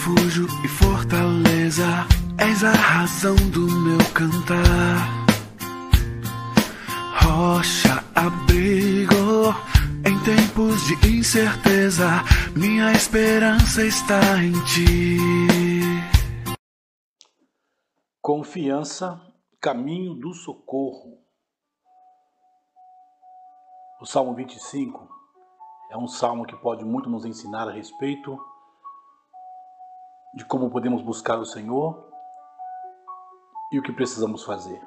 refúgio e fortaleza, és a razão do meu cantar. Rocha, abrigo, em tempos de incerteza, minha esperança está em ti. Confiança, caminho do socorro. O Salmo 25 é um salmo que pode muito nos ensinar a respeito de como podemos buscar o Senhor e o que precisamos fazer.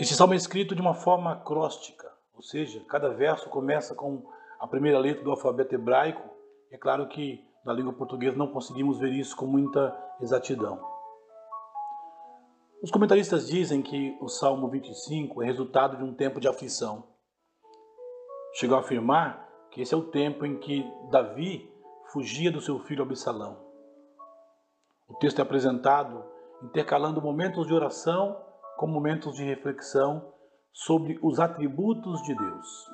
Este salmo é escrito de uma forma acróstica, ou seja, cada verso começa com a primeira letra do alfabeto hebraico. É claro que na língua portuguesa não conseguimos ver isso com muita exatidão. Os comentaristas dizem que o Salmo 25 é resultado de um tempo de aflição. Chegou a afirmar que esse é o tempo em que Davi fugia do seu filho Absalão. O texto é apresentado intercalando momentos de oração com momentos de reflexão sobre os atributos de Deus.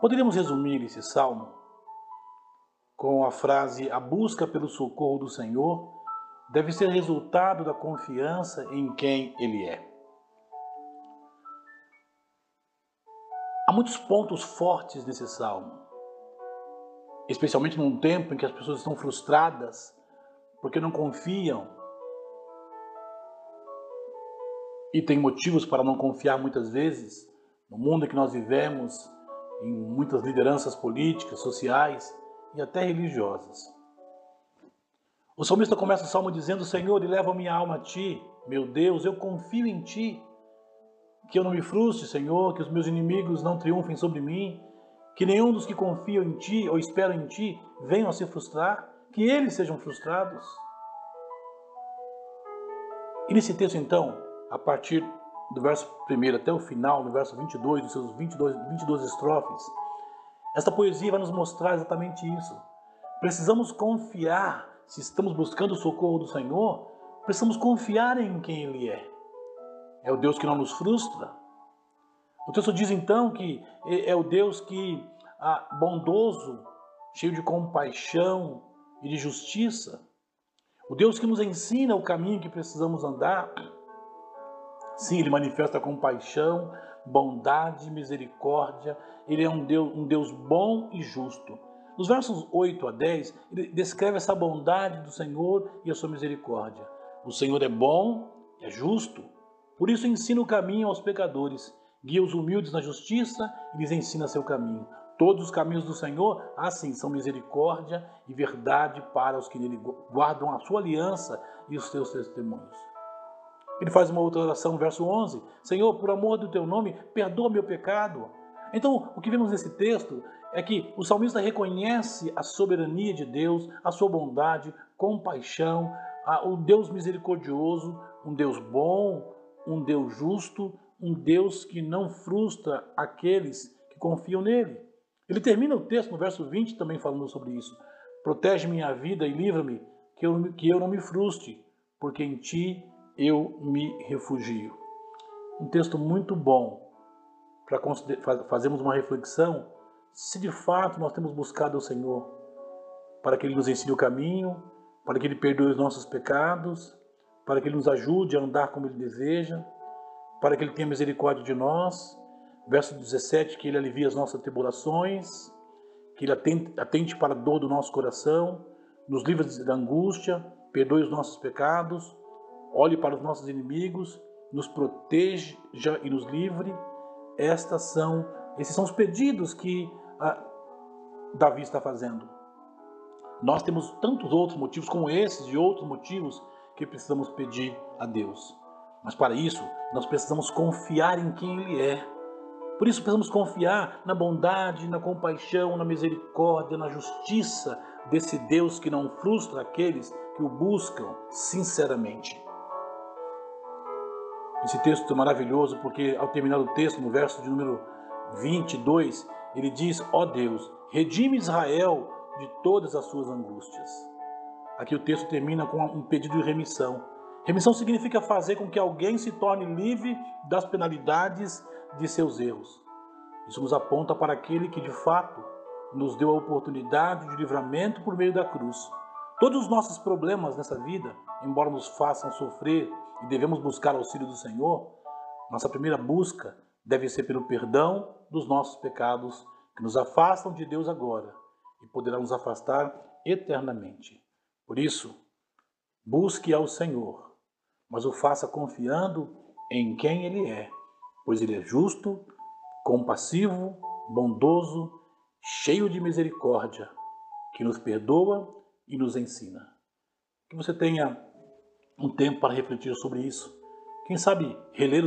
Poderíamos resumir esse salmo com a frase: A busca pelo socorro do Senhor deve ser resultado da confiança em quem Ele é. Há muitos pontos fortes nesse salmo, especialmente num tempo em que as pessoas estão frustradas porque não confiam e têm motivos para não confiar muitas vezes no mundo em que nós vivemos, em muitas lideranças políticas, sociais e até religiosas. O salmista começa o salmo dizendo: Senhor, eleva minha alma a ti, meu Deus, eu confio em ti. Que eu não me frustre, Senhor, que os meus inimigos não triunfem sobre mim, que nenhum dos que confiam em ti ou esperam em ti venham a se frustrar, que eles sejam frustrados. E nesse texto, então, a partir do verso 1 até o final, no verso 22, dos seus 22, 22 estrofes, esta poesia vai nos mostrar exatamente isso. Precisamos confiar se estamos buscando o socorro do Senhor, precisamos confiar em quem Ele é. É o Deus que não nos frustra. O texto diz então que é o Deus que é bondoso, cheio de compaixão e de justiça. O Deus que nos ensina o caminho que precisamos andar. Sim, Ele manifesta compaixão, bondade, misericórdia. Ele é um Deus, um Deus bom e justo. Nos versos 8 a 10, ele descreve essa bondade do Senhor e a sua misericórdia. O Senhor é bom, é justo, por isso ensina o caminho aos pecadores, guia os humildes na justiça e lhes ensina seu caminho. Todos os caminhos do Senhor, assim, são misericórdia e verdade para os que nele guardam a sua aliança e os seus testemunhos. Ele faz uma outra oração, verso 11: Senhor, por amor do teu nome, perdoa meu pecado. Então, o que vemos nesse texto é que o salmista reconhece a soberania de Deus, a sua bondade, compaixão, o Deus misericordioso, um Deus bom, um Deus justo, um Deus que não frustra aqueles que confiam nele. Ele termina o texto no verso 20 também falando sobre isso. Protege minha vida e livra-me, que eu, que eu não me frustre, porque em ti eu me refugio. Um texto muito bom para fazermos uma reflexão se de fato nós temos buscado o Senhor para que Ele nos ensine o caminho, para que Ele perdoe os nossos pecados, para que Ele nos ajude a andar como Ele deseja, para que Ele tenha misericórdia de nós. Verso 17, que Ele alivie as nossas tribulações, que Ele atente, atente para a dor do nosso coração, nos livre da angústia, perdoe os nossos pecados, olhe para os nossos inimigos, nos proteja e nos livre. Estas são, esses são os pedidos que ah, Davi está fazendo. Nós temos tantos outros motivos, como esses e outros motivos, que precisamos pedir a Deus. Mas para isso, nós precisamos confiar em quem Ele é. Por isso, precisamos confiar na bondade, na compaixão, na misericórdia, na justiça desse Deus que não frustra aqueles que o buscam sinceramente. Esse texto é maravilhoso porque, ao terminar o texto, no verso de número 22, ele diz: Ó oh Deus, redime Israel de todas as suas angústias. Aqui o texto termina com um pedido de remissão. Remissão significa fazer com que alguém se torne livre das penalidades de seus erros. Isso nos aponta para aquele que de fato nos deu a oportunidade de livramento por meio da cruz. Todos os nossos problemas nessa vida, embora nos façam sofrer e devemos buscar auxílio do Senhor, nossa primeira busca deve ser pelo perdão dos nossos pecados que nos afastam de Deus agora e poderão nos afastar eternamente. Por isso, busque ao Senhor, mas o faça confiando em quem Ele é, pois Ele é justo, compassivo, bondoso, cheio de misericórdia, que nos perdoa e nos ensina. Que você tenha um tempo para refletir sobre isso. Quem sabe reler